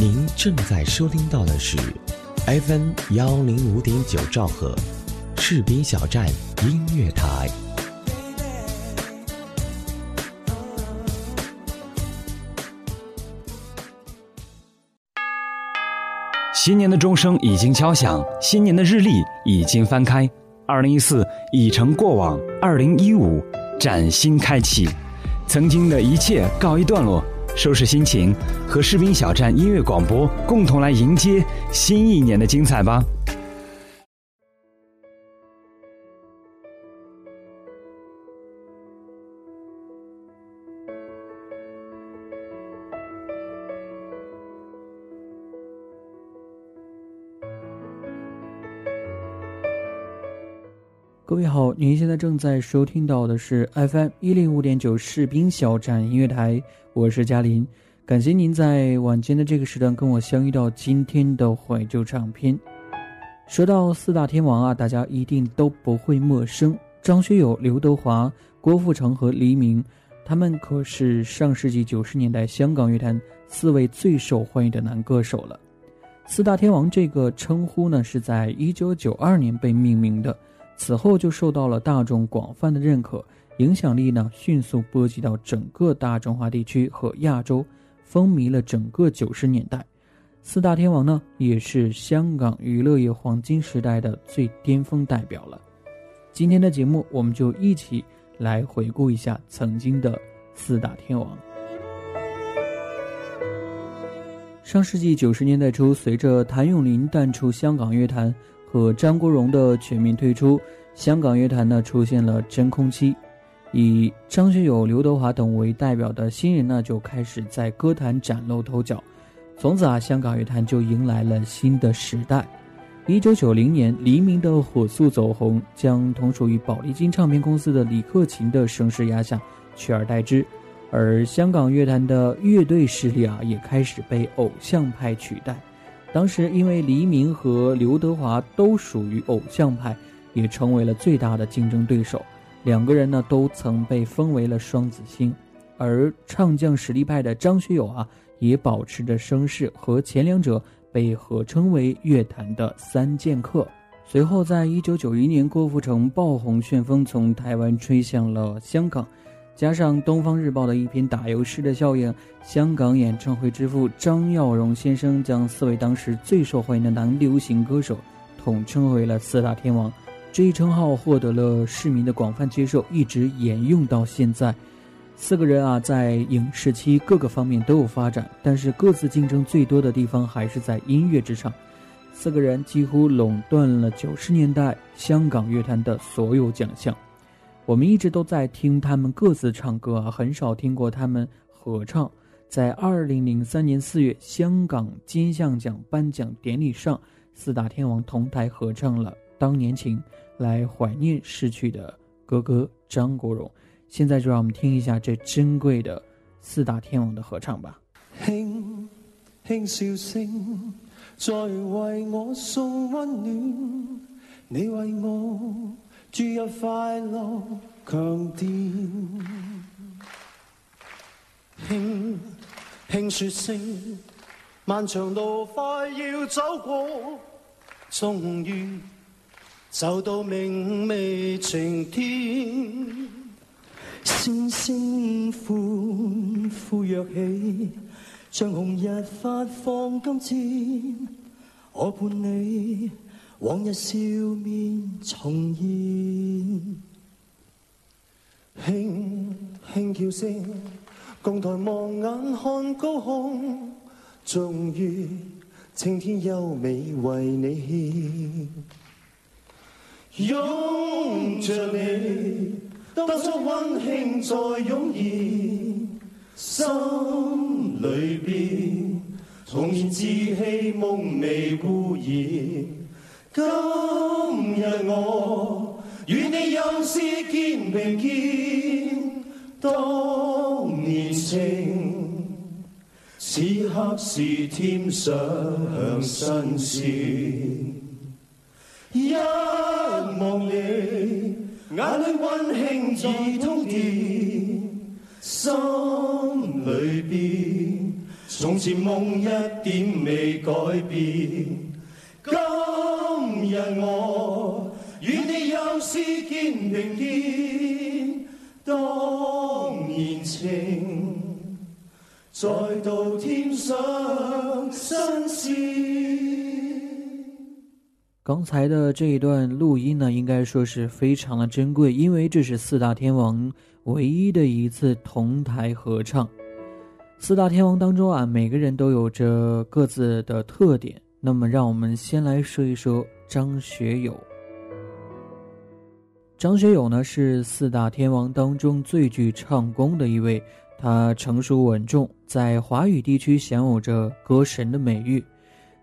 您正在收听到的是 FM 幺零五点九兆赫，赤兵小站音乐台。新年的钟声已经敲响，新年的日历已经翻开，二零一四已成过往，二零一五崭新开启，曾经的一切告一段落，收拾心情，和士兵小站音乐广播共同来迎接新一年的精彩吧。位好，您现在正在收听到的是 FM 一零五点九士兵小站音乐台，我是嘉林，感谢您在晚间的这个时段跟我相遇到今天的怀旧唱片。说到四大天王啊，大家一定都不会陌生，张学友、刘德华、郭富城和黎明，他们可是上世纪九十年代香港乐坛四位最受欢迎的男歌手了。四大天王这个称呼呢，是在一九九二年被命名的。此后就受到了大众广泛的认可，影响力呢迅速波及到整个大中华地区和亚洲，风靡了整个九十年代。四大天王呢，也是香港娱乐业黄金时代的最巅峰代表了。今天的节目，我们就一起来回顾一下曾经的四大天王。上世纪九十年代初，随着谭咏麟淡出香港乐坛。和张国荣的全面退出，香港乐坛呢出现了真空期，以张学友、刘德华等为代表的新人呢就开始在歌坛崭露头角，从此啊，香港乐坛就迎来了新的时代。一九九零年，黎明的火速走红，将同属于宝丽金唱片公司的李克勤的声势压下，取而代之，而香港乐坛的乐队势力啊也开始被偶像派取代。当时，因为黎明和刘德华都属于偶像派，也成为了最大的竞争对手。两个人呢，都曾被封为了双子星。而唱将实力派的张学友啊，也保持着声势，和前两者被合称为乐坛的三剑客。随后，在一九九一年，郭富城爆红旋风从台湾吹向了香港。加上《东方日报》的一篇打油诗的效应，香港演唱会之父张耀荣先生将四位当时最受欢迎的男流行歌手统称为了“四大天王”，这一称号获得了市民的广泛接受，一直沿用到现在。四个人啊，在影视期各个方面都有发展，但是各自竞争最多的地方还是在音乐之上。四个人几乎垄断了九十年代香港乐坛的所有奖项。我们一直都在听他们各自唱歌啊，很少听过他们合唱。在二零零三年四月，香港金像奖颁奖典礼上，四大天王同台合唱了《当年情》，来怀念逝去的哥哥张国荣。现在就让我们听一下这珍贵的四大天王的合唱吧。轻轻笑声，在为我送温暖，你为我。注入快乐强电，轻轻说声，漫长路快要走过，终于走到明媚晴天。声声欢呼跃起，像红日发放金箭，我伴你。往日笑面重现，轻轻叫声，共抬望眼看高空，终于青天优美为你献，拥着你，当初温馨再涌现，心里边从前稚气梦未污染。今日我与你又是肩并肩，当年情，此刻是添上新鲜。一望你，眼里温馨已通电，心里边從前夢一點未改變，今日我与你又是肩並肩，当年情再度添上新鲜。刚才的这一段录音呢，应该说是非常的珍贵，因为这是四大天王唯一的一次同台合唱。四大天王当中啊，每个人都有着各自的特点。那么，让我们先来说一说张学友。张学友呢，是四大天王当中最具唱功的一位，他成熟稳重，在华语地区享有着歌神的美誉。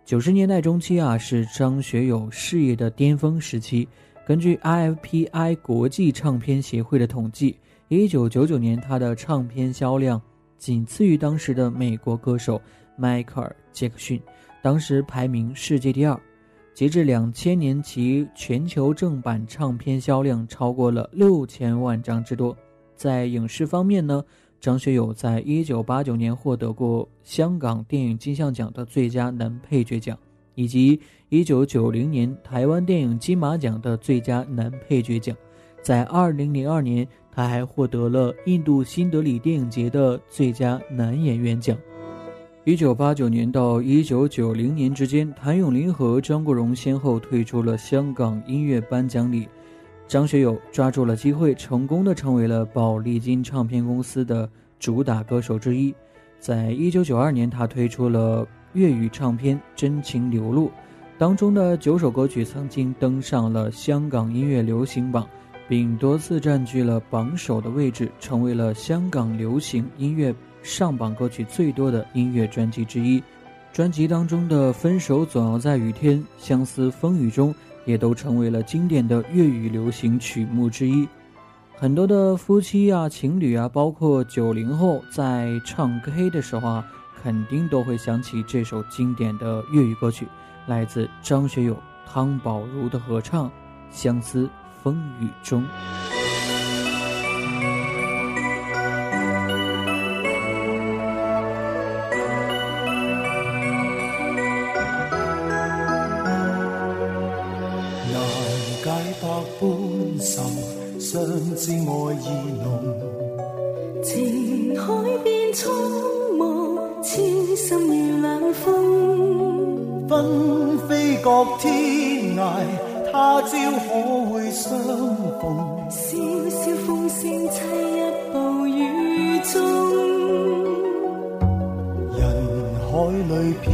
九十年代中期啊，是张学友事业的巅峰时期。根据 IFPI 国际唱片协会的统计，一九九九年他的唱片销量。仅次于当时的美国歌手迈克尔·杰克逊，当时排名世界第二。截至两千年，其全球正版唱片销量超过了六千万张之多。在影视方面呢，张学友在一九八九年获得过香港电影金像奖的最佳男配角奖，以及一九九零年台湾电影金马奖的最佳男配角奖。在二零零二年。他还获得了印度新德里电影节的最佳男演员奖。一九八九年到一九九零年之间，谭咏麟和张国荣先后退出了香港音乐颁奖礼。张学友抓住了机会，成功的成为了宝丽金唱片公司的主打歌手之一。在一九九二年，他推出了粤语唱片《真情流露》，当中的九首歌曲曾经登上了香港音乐流行榜。并多次占据了榜首的位置，成为了香港流行音乐上榜歌曲最多的音乐专辑之一。专辑当中的《分手总要在雨天》《相思风雨中》也都成为了经典的粤语流行曲目之一。很多的夫妻啊、情侣啊，包括九零后，在唱 K 的时候啊，肯定都会想起这首经典的粤语歌曲，来自张学友、汤宝如的合唱《相思》。风雨中，天涯。他朝可会相逢？萧萧风声凄泣，暴雨中，人海里漂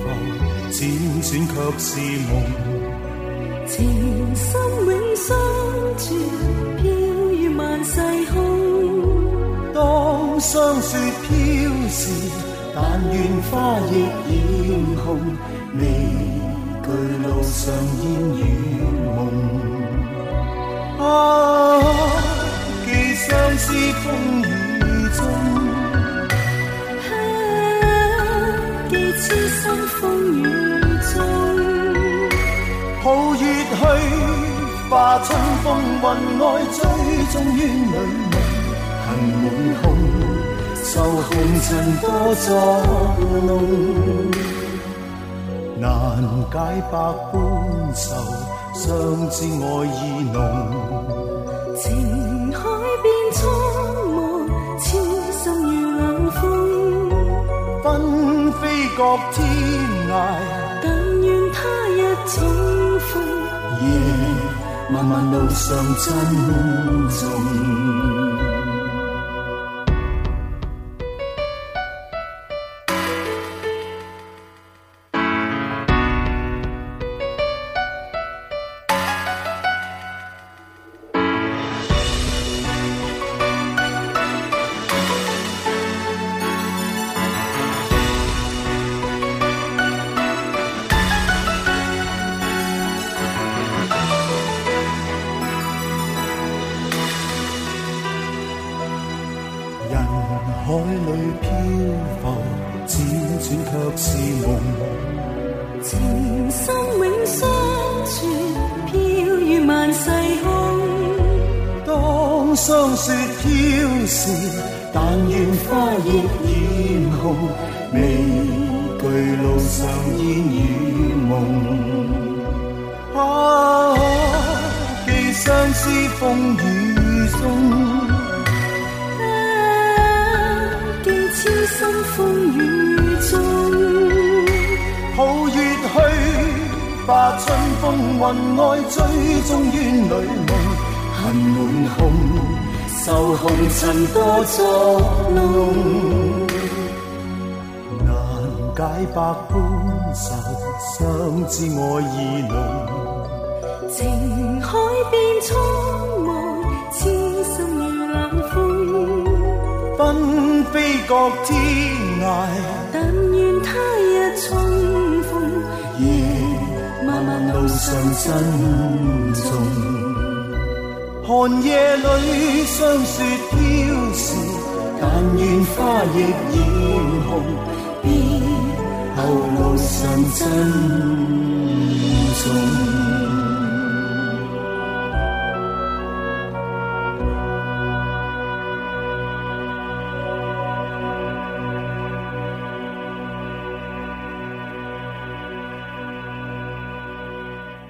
浮，辗转却是梦。情深永相存，飘于万世空。当霜雪飘时，但愿花亦艳红。去路上烟雨梦，啊，寄相思风雨中，啊，寄痴心风雨中。抱月去，化春风云外，追踪于女梦，恨满空，愁红尘多作弄。难解百般愁，相知爱。意浓。情海变苍茫，痴心如冷风。纷飞各天涯，但愿他日重逢。夜漫漫路上珍重。愁，相知爱意浓。情海变苍茫，痴心如冷风。纷飞各天涯，但愿他日重逢，夜漫漫路上珍重。寒夜里霜雪飘时，但愿花亦艳红。后路上珍重。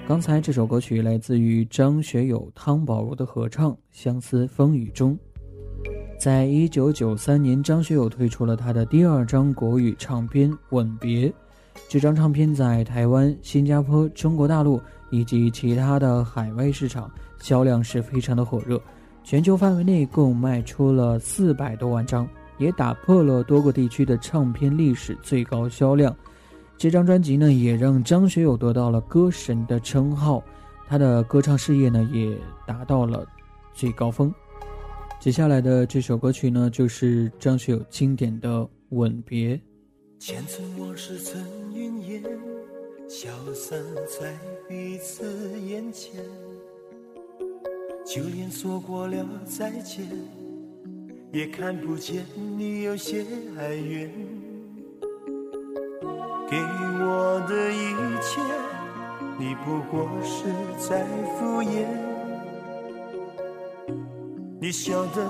刚才这首歌曲来自于张学友、汤宝如的合唱《相思风雨中》。在一九九三年，张学友推出了他的第二张国语唱片《吻别》。这张唱片在台湾、新加坡、中国大陆以及其他的海外市场销量是非常的火热，全球范围内共卖出了四百多万张，也打破了多个地区的唱片历史最高销量。这张专辑呢，也让张学友得到了歌神的称号，他的歌唱事业呢也达到了最高峰。接下来的这首歌曲呢，就是张学友经典的《吻别》。前尘往事成云烟，消散在彼此眼前。就连说过了再见，也看不见你有些哀怨。给我的一切，你不过是在敷衍。你笑得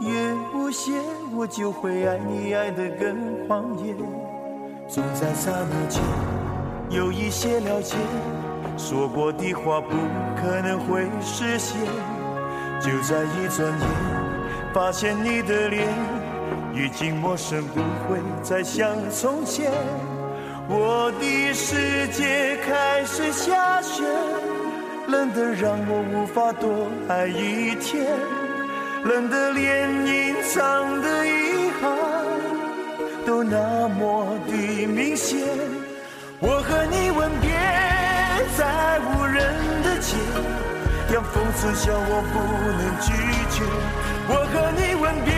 越无邪，我就会爱你爱得更狂野。总在刹那间有一些了解，说过的话不可能会实现。就在一转眼，发现你的脸已经陌生，不会再像从前。我的世界开始下雪，冷得让我无法多爱一天，冷得连隐藏的遗憾都那么的明显。我和你吻别在无人的街，让风痴笑我不能拒绝。我和你吻别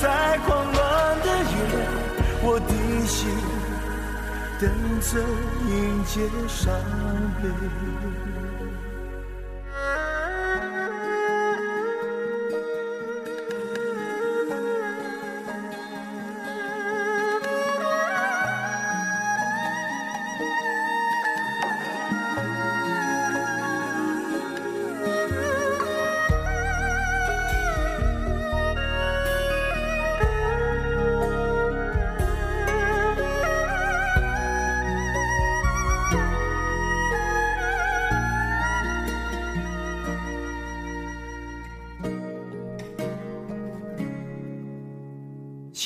在狂乱的夜，我的心。等着迎接伤悲。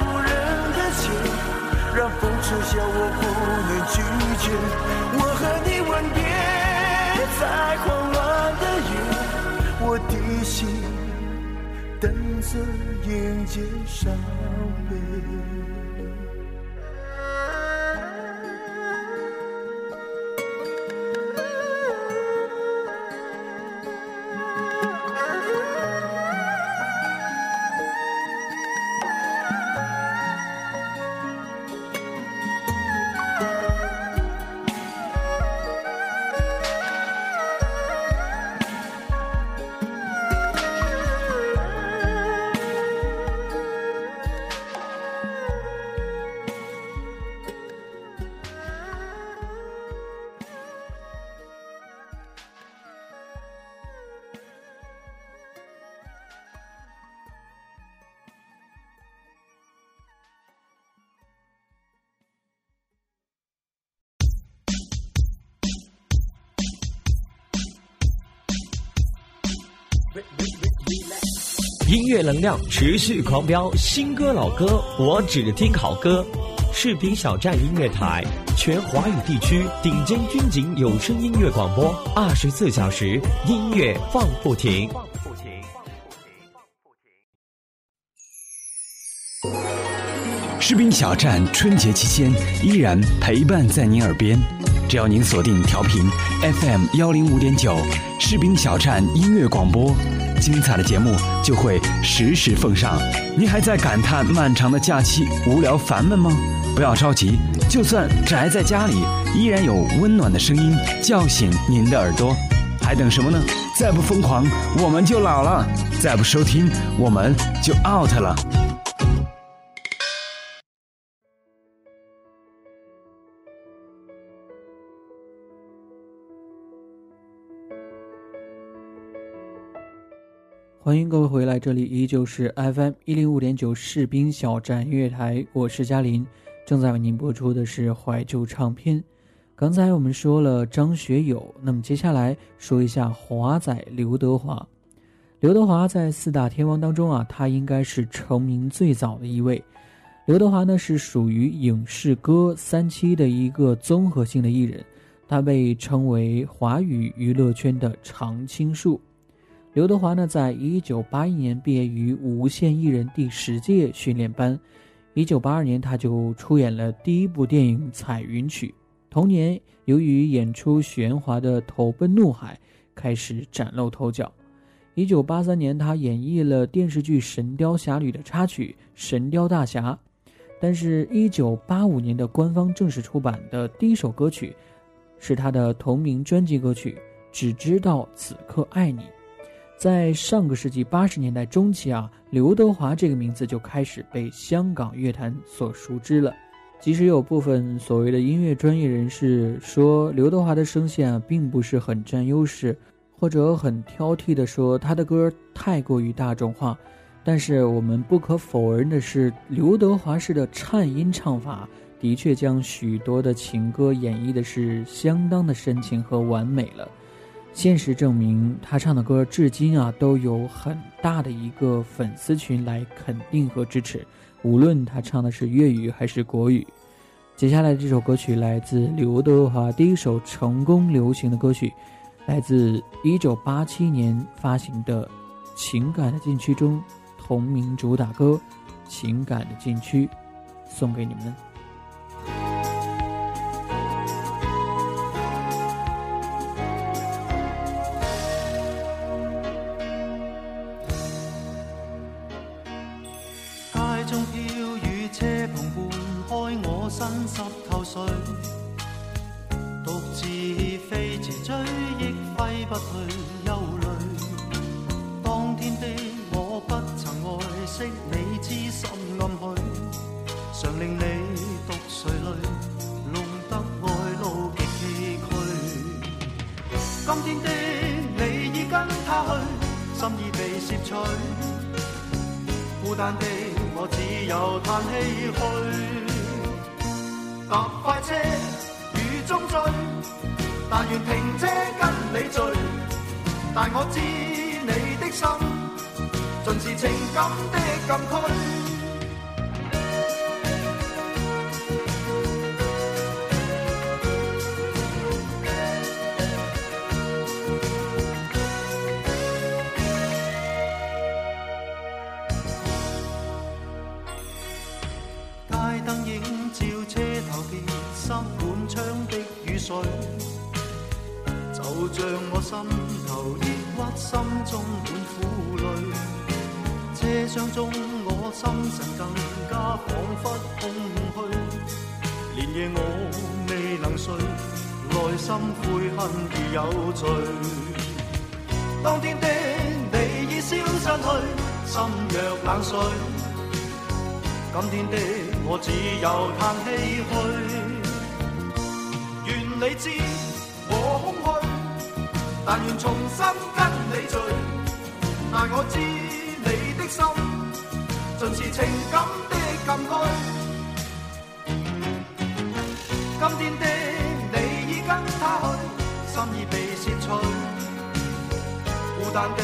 无，让风吹笑我不能拒绝。我和你吻别在狂乱的夜，我的心等着迎接伤悲。音乐能量持续狂飙，新歌老歌我只听好歌。视频小站音乐台，全华语地区顶尖军警有声音乐广播，二十四小时音乐放不停。士兵小站春节期间依然陪伴在您耳边，只要您锁定调频 FM 幺零五点九，士兵小站音乐广播，精彩的节目就会实时奉上。您还在感叹漫长的假期无聊烦闷吗？不要着急，就算宅在家里，依然有温暖的声音叫醒您的耳朵。还等什么呢？再不疯狂，我们就老了；再不收听，我们就 out 了。欢迎各位回来，这里依旧是 FM 一零五点九士兵小站音乐台，我是嘉林，正在为您播出的是怀旧唱片。刚才我们说了张学友，那么接下来说一下华仔刘德华。刘德华在四大天王当中啊，他应该是成名最早的一位。刘德华呢是属于影视歌三栖的一个综合性的艺人，他被称为华语娱乐圈的常青树。刘德华呢，在一九八一年毕业于无线艺人第十届训练班，一九八二年他就出演了第一部电影《彩云曲》。同年，由于演出许鞍华的《投奔怒海》，开始崭露头角。一九八三年，他演绎了电视剧《神雕侠侣》的插曲《神雕大侠》，但是，一九八五年的官方正式出版的第一首歌曲，是他的同名专辑歌曲《只知道此刻爱你》。在上个世纪八十年代中期啊，刘德华这个名字就开始被香港乐坛所熟知了。即使有部分所谓的音乐专业人士说刘德华的声线啊并不是很占优势，或者很挑剔的说他的歌太过于大众化，但是我们不可否认的是，刘德华式的颤音唱法的确将许多的情歌演绎的是相当的深情和完美了。现实证明，他唱的歌至今啊都有很大的一个粉丝群来肯定和支持，无论他唱的是粤语还是国语。接下来这首歌曲来自刘德华第一首成功流行的歌曲，来自1987年发行的《情感的禁区》中同名主打歌《情感的禁区》，送给你们。中飘雨，车篷半开，我身湿透水，独自飞驰追忆，挥不去忧虑。当天的我不曾爱惜你，痴心暗许，常令你独垂泪，弄得爱路极崎岖。今天的你已跟他去，心已被摄取，孤单的。我只有叹唏嘘。搭快车雨中追，但愿停车跟你追。但我知你的心，尽是情感的禁区。心頭抑郁，心中滿苦淚。車廂中我心神更加彷彿空虛，連夜我未能睡，內心悔恨而有罪。當天的你已消失去，心若冷水。今天的我只有叹唏噓，願你知，但愿重新跟你聚。但我知你的心，尽是情感的禁区。今天的你已跟他去，心已被竊取，孤单的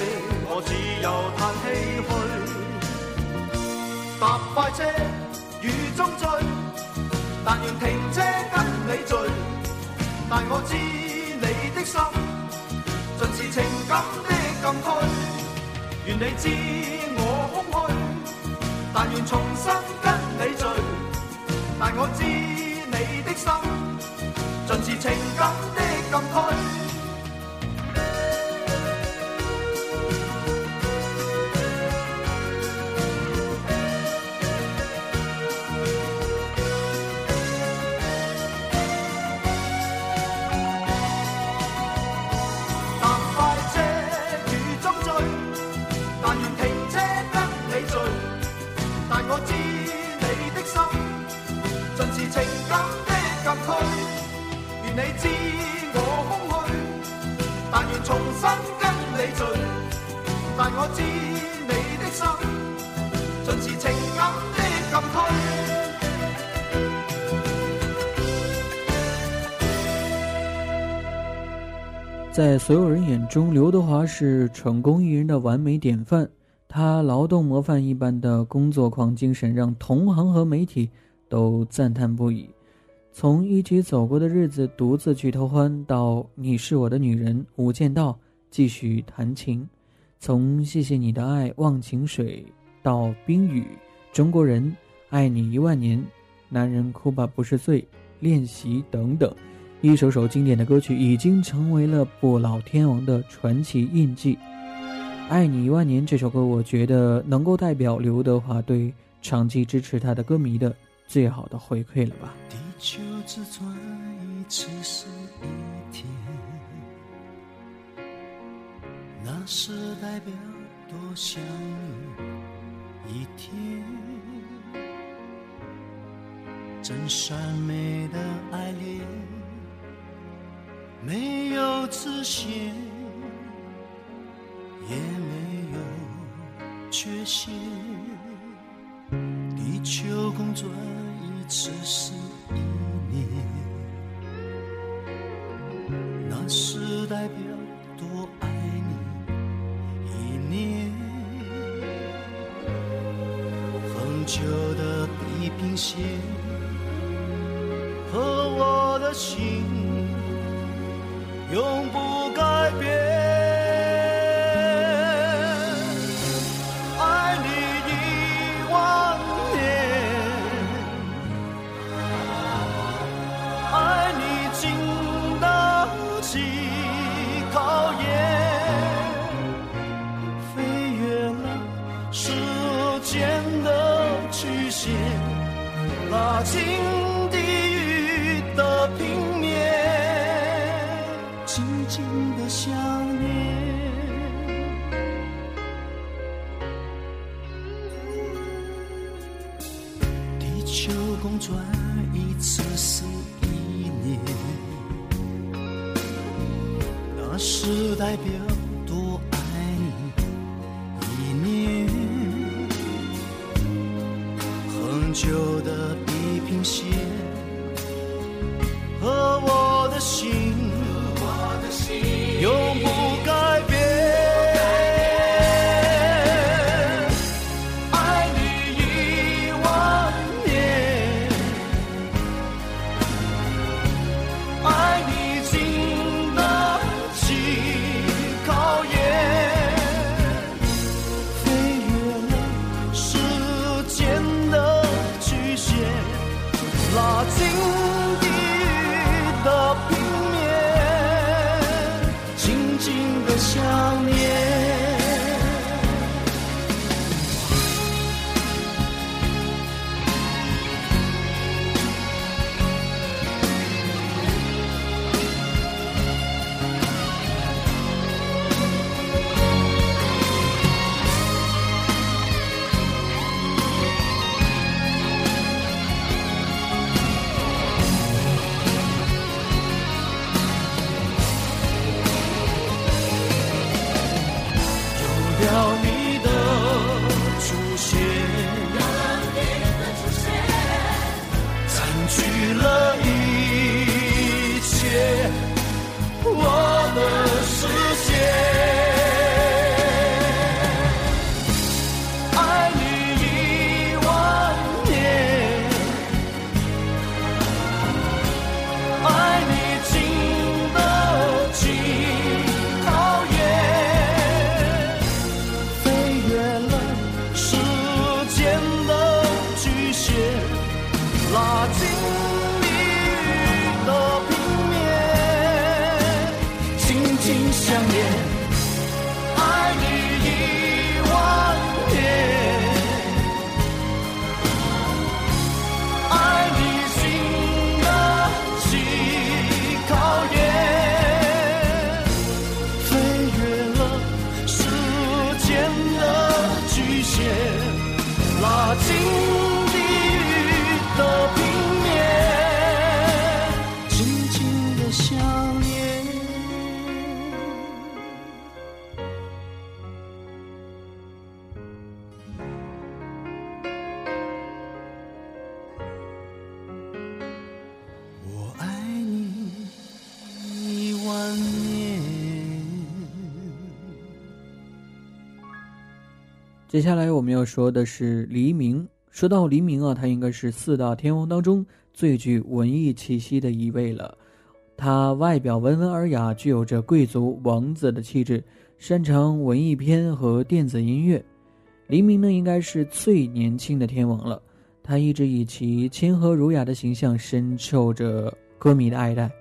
我只有叹唏嘘。搭快车雨中追，但愿停车跟你聚。但我知你的心，是情感的禁区，愿你知我空虚，但愿重新跟你聚。但我知你的心，尽是情感的禁区。重新跟你聚。但我知你的心，盡是情感的禁區。在所有人眼中，刘德华是成功艺人的完美典范。他劳动模范一般的工作狂精神，让同行和媒体都赞叹不已。从一起走过的日子、独自去偷欢，到你是我的女人、无间道继续弹琴；从谢谢你的爱、忘情水到冰雨、中国人、爱你一万年、男人哭吧不是罪、练习等等。一首首经典的歌曲已经成为了不老天王的传奇印记。《爱你一万年》这首歌，我觉得能够代表刘德华对长期支持他的歌迷的最好的回馈了吧。地球只转一次是一天，那是代表多想你一天。真善美的爱恋，没有自限，也没有缺陷。地球公转一次是代表多爱你一年。恒久的地平线和我的心永不改那清接下来我们要说的是黎明。说到黎明啊，他应该是四大天王当中最具文艺气息的一位了。他外表温文尔雅，具有着贵族王子的气质，擅长文艺片和电子音乐。黎明呢，应该是最年轻的天王了。他一直以其谦和儒雅的形象深受着歌迷的爱戴。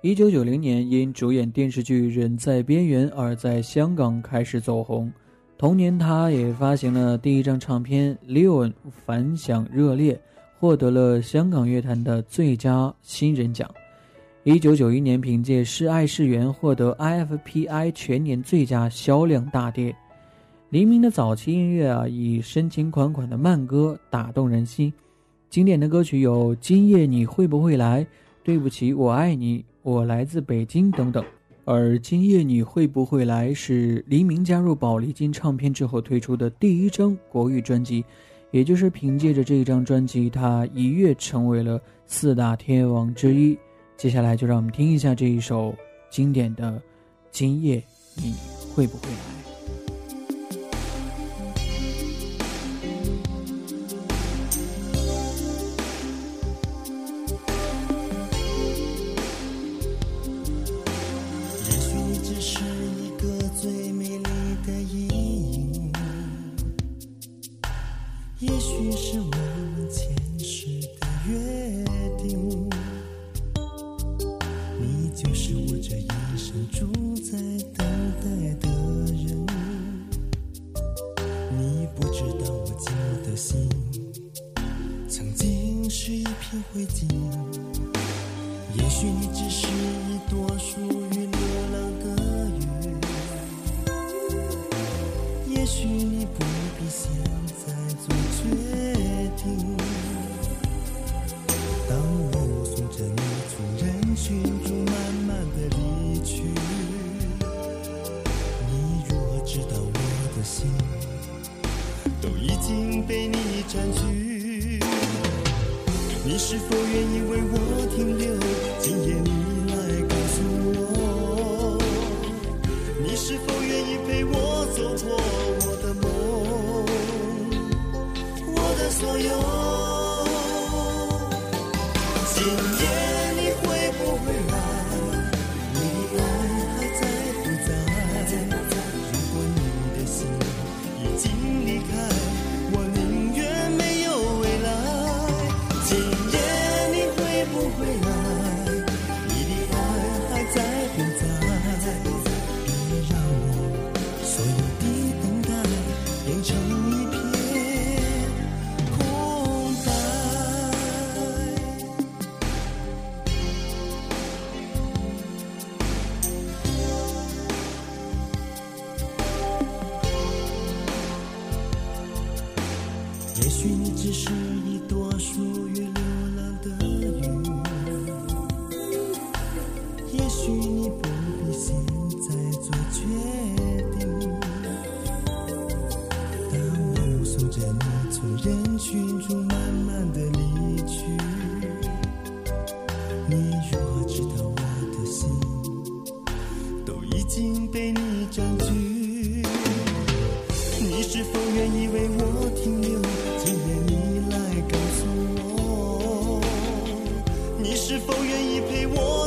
一九九零年，因主演电视剧《人在边缘》而在香港开始走红。同年，他也发行了第一张唱片《Leon》，反响热烈，获得了香港乐坛的最佳新人奖。一九九一年，凭借《是爱是缘》获得 IFPI 全年最佳销量大碟。黎明的早期音乐啊，以深情款款的慢歌打动人心。经典的歌曲有《今夜你会不会来》《对不起我爱你》《我来自北京》等等。而《今夜你会不会来》是黎明加入宝丽金唱片之后推出的第一张国语专辑，也就是凭借着这一张专辑，他一跃成为了四大天王之一。接下来就让我们听一下这一首经典的《今夜你会不会来》。是否愿意为我停留？今夜你来告诉我，你是否愿意陪我走过我的梦，我的所有。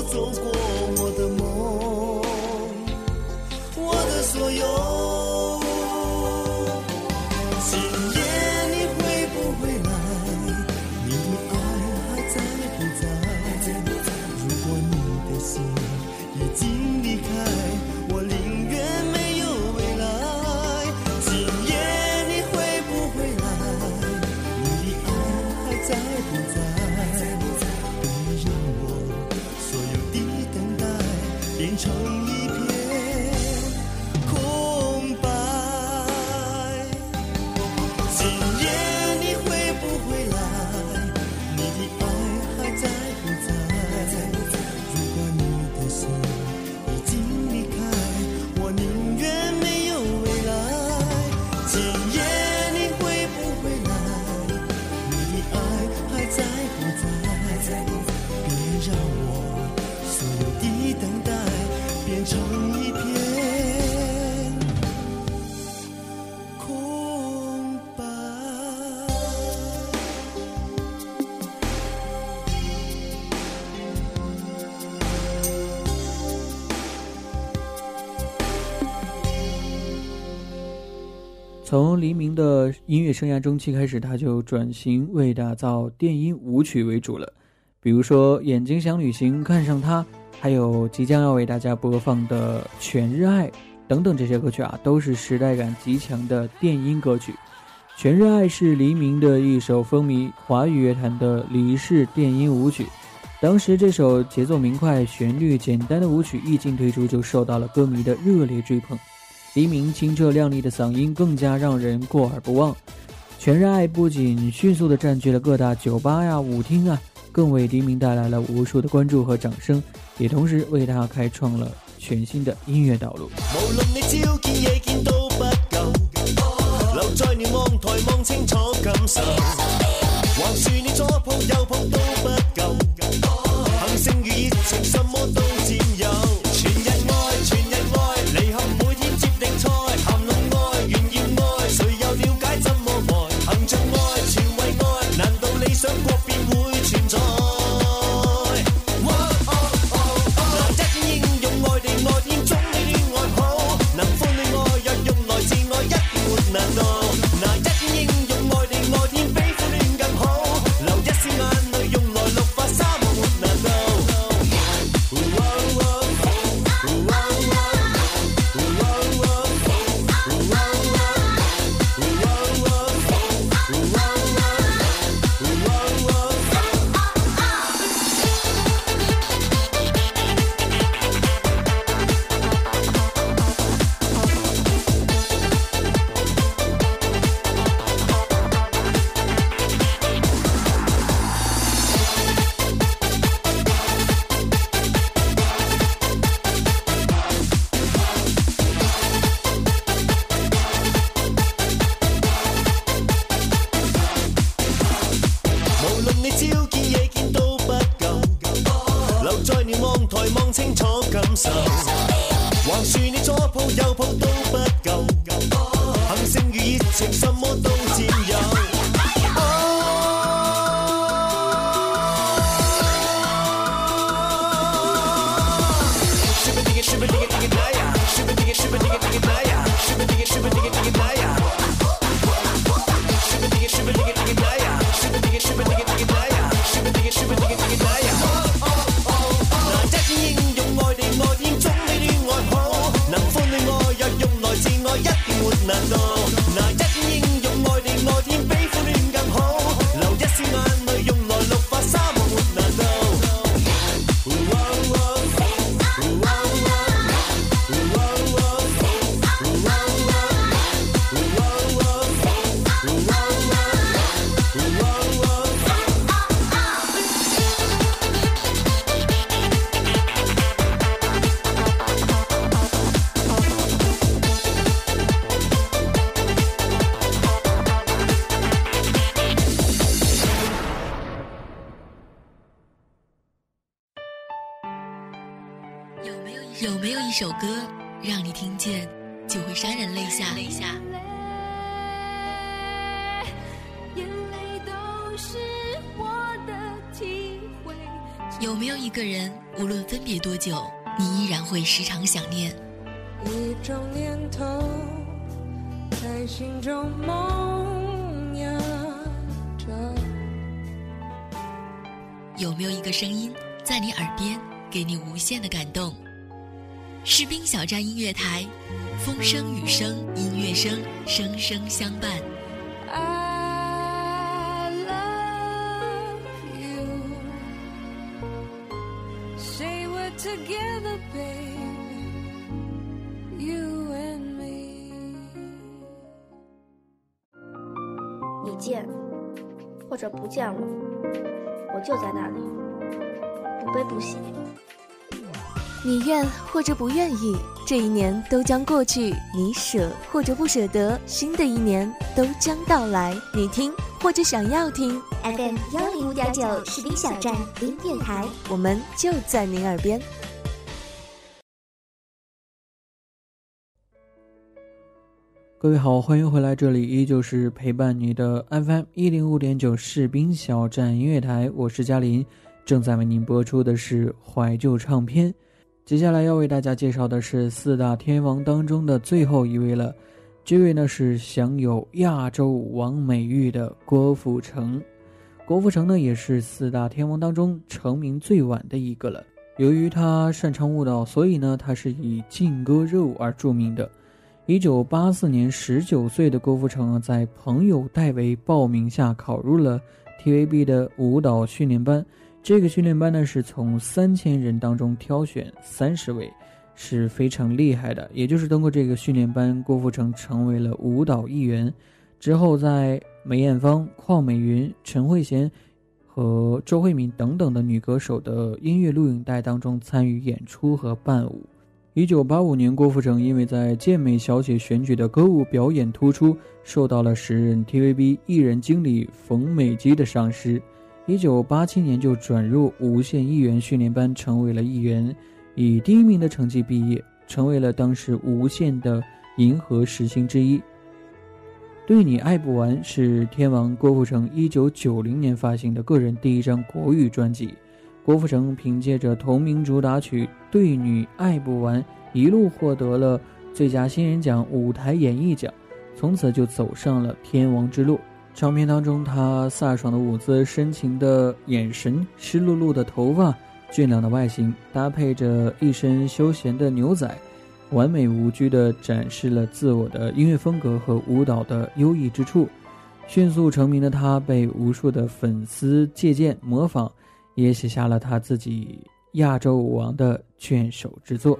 走过。从黎明的音乐生涯中期开始，他就转型为打造电音舞曲为主了。比如说《眼睛想旅行》《看上他》，还有即将要为大家播放的《全日爱》等等这些歌曲啊，都是时代感极强的电音歌曲。《全日爱》是黎明的一首风靡华语乐坛的李氏电音舞曲。当时这首节奏明快、旋律简单的舞曲一经推出，就受到了歌迷的热烈追捧。黎明清澈亮丽的嗓音更加让人过耳不忘。全日爱不仅迅速地占据了各大酒吧呀、舞厅啊，更为黎明带来了无数的关注和掌声，也同时为他开创了全新的音乐道路。無論你朝見夜見都不夠，留在瞭望台望清楚感受。橫豎你左抱右抱都不夠，恒星與熱情什麼都首歌，让你听见就会潸然泪下？有没有一个人，无论分别多久，你依然会时常想念？一种念头在心中萌芽着。有没有一个声音，在你耳边，给你无限的感动？士兵小站音乐台，风声雨声音乐声，声声相伴。I love you. Say we're together, baby. You and me. 你见或者不见了，我就在那里，不悲不喜。你愿或者不愿意，这一年都将过去；你舍或者不舍得，新的一年都将到来。你听或者想要听，FM 幺零五点九士兵小站音电台，我们就在您耳边。各位好，欢迎回来，这里依旧是陪伴你的 FM 一零五点九士兵小站音乐台，我是嘉林，正在为您播出的是怀旧唱片。接下来要为大家介绍的是四大天王当中的最后一位了，这位呢是享有亚洲王美誉的郭富城。郭富城呢也是四大天王当中成名最晚的一个了。由于他擅长舞蹈，所以呢他是以劲歌热舞而著名的。一九八四年，十九岁的郭富城在朋友代为报名下考入了 TVB 的舞蹈训练班。这个训练班呢，是从三千人当中挑选三十位，是非常厉害的。也就是通过这个训练班，郭富城成为了舞蹈一员。之后，在梅艳芳、邝美云、陈慧娴和周慧敏等等的女歌手的音乐录影带当中参与演出和伴舞。一九八五年，郭富城因为在健美小姐选举的歌舞表演突出，受到了时任 TVB 艺人经理冯美基的赏识。一九八七年就转入无线艺员训练班，成为了艺员，以第一名的成绩毕业，成为了当时无线的银河十星之一。对你爱不完是天王郭富城一九九零年发行的个人第一张国语专辑。郭富城凭借着同名主打曲《对你爱不完》，一路获得了最佳新人奖、舞台演绎奖，从此就走上了天王之路。照片当中，他飒爽的舞姿、深情的眼神、湿漉漉的头发、俊朗的外形，搭配着一身休闲的牛仔，完美无拘地展示了自我的音乐风格和舞蹈的优异之处。迅速成名的他，被无数的粉丝借鉴模仿，也写下了他自己亚洲舞王的卷首之作。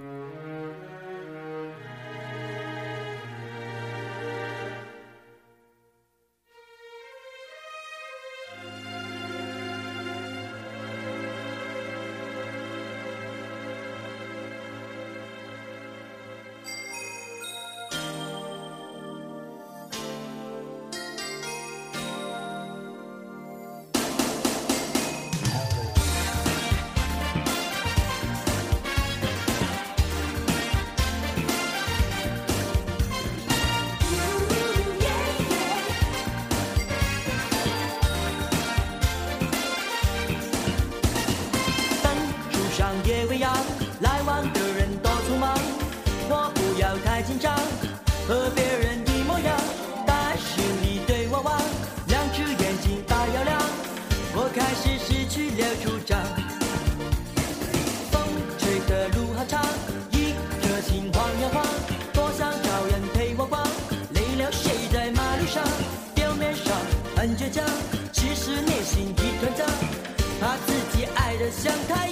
想太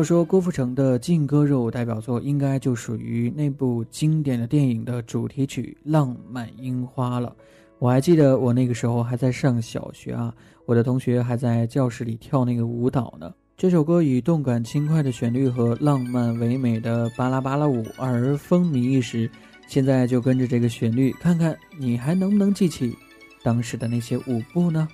要说郭富城的劲歌热舞代表作应该就属于那部经典的电影的主题曲浪漫樱花了。我还记得我那个时候还在上小学啊我的同学还在教室里跳那个舞蹈呢。这首歌以动感轻快的旋律和浪漫唯美的巴拉巴拉舞而风靡一时现在就跟着这个旋律看看你还能不能记起当时的那些舞步呢？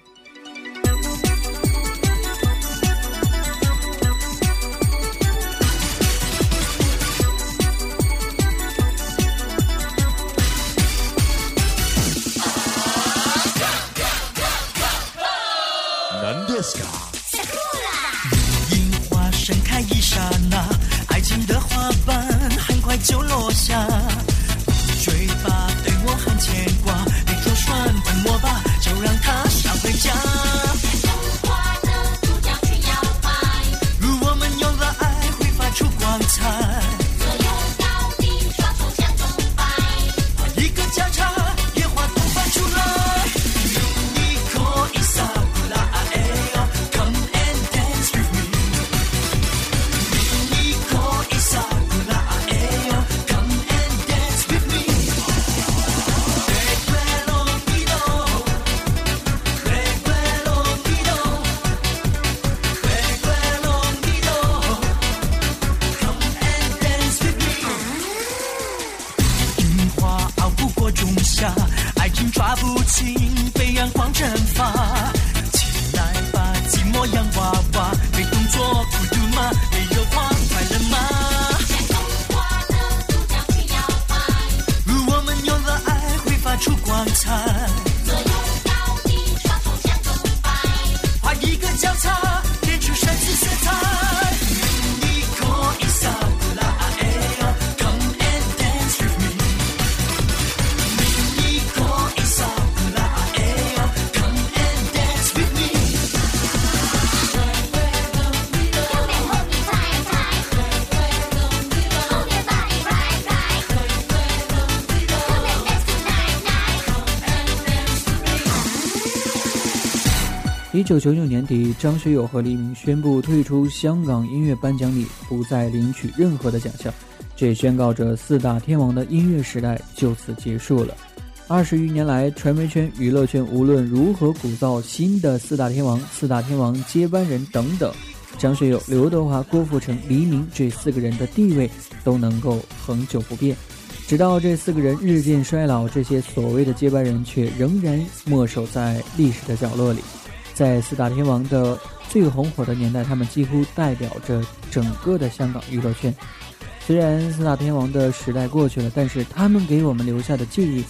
九九九年底，张学友和黎明宣布退出香港音乐颁奖礼，不再领取任何的奖项，这也宣告着四大天王的音乐时代就此结束了。二十余年来，传媒圈、娱乐圈无论如何鼓噪新的四大天王、四大天王接班人等等，张学友、刘德华、郭富城、黎明这四个人的地位都能够恒久不变。直到这四个人日渐衰老，这些所谓的接班人却仍然默守在历史的角落里。在四大天王的最红火的年代，他们几乎代表着整个的香港娱乐圈。虽然四大天王的时代过去了，但是他们给我们留下的记忆，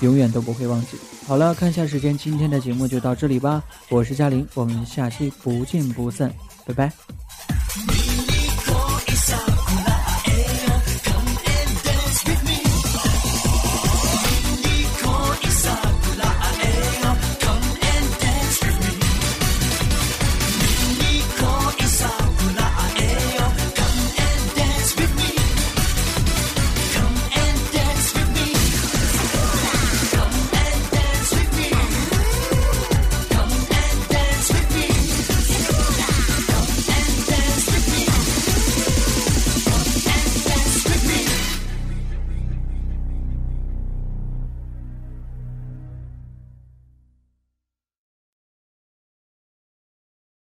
永远都不会忘记。好了，看一下时间，今天的节目就到这里吧。我是嘉玲，我们下期不见不散，拜拜。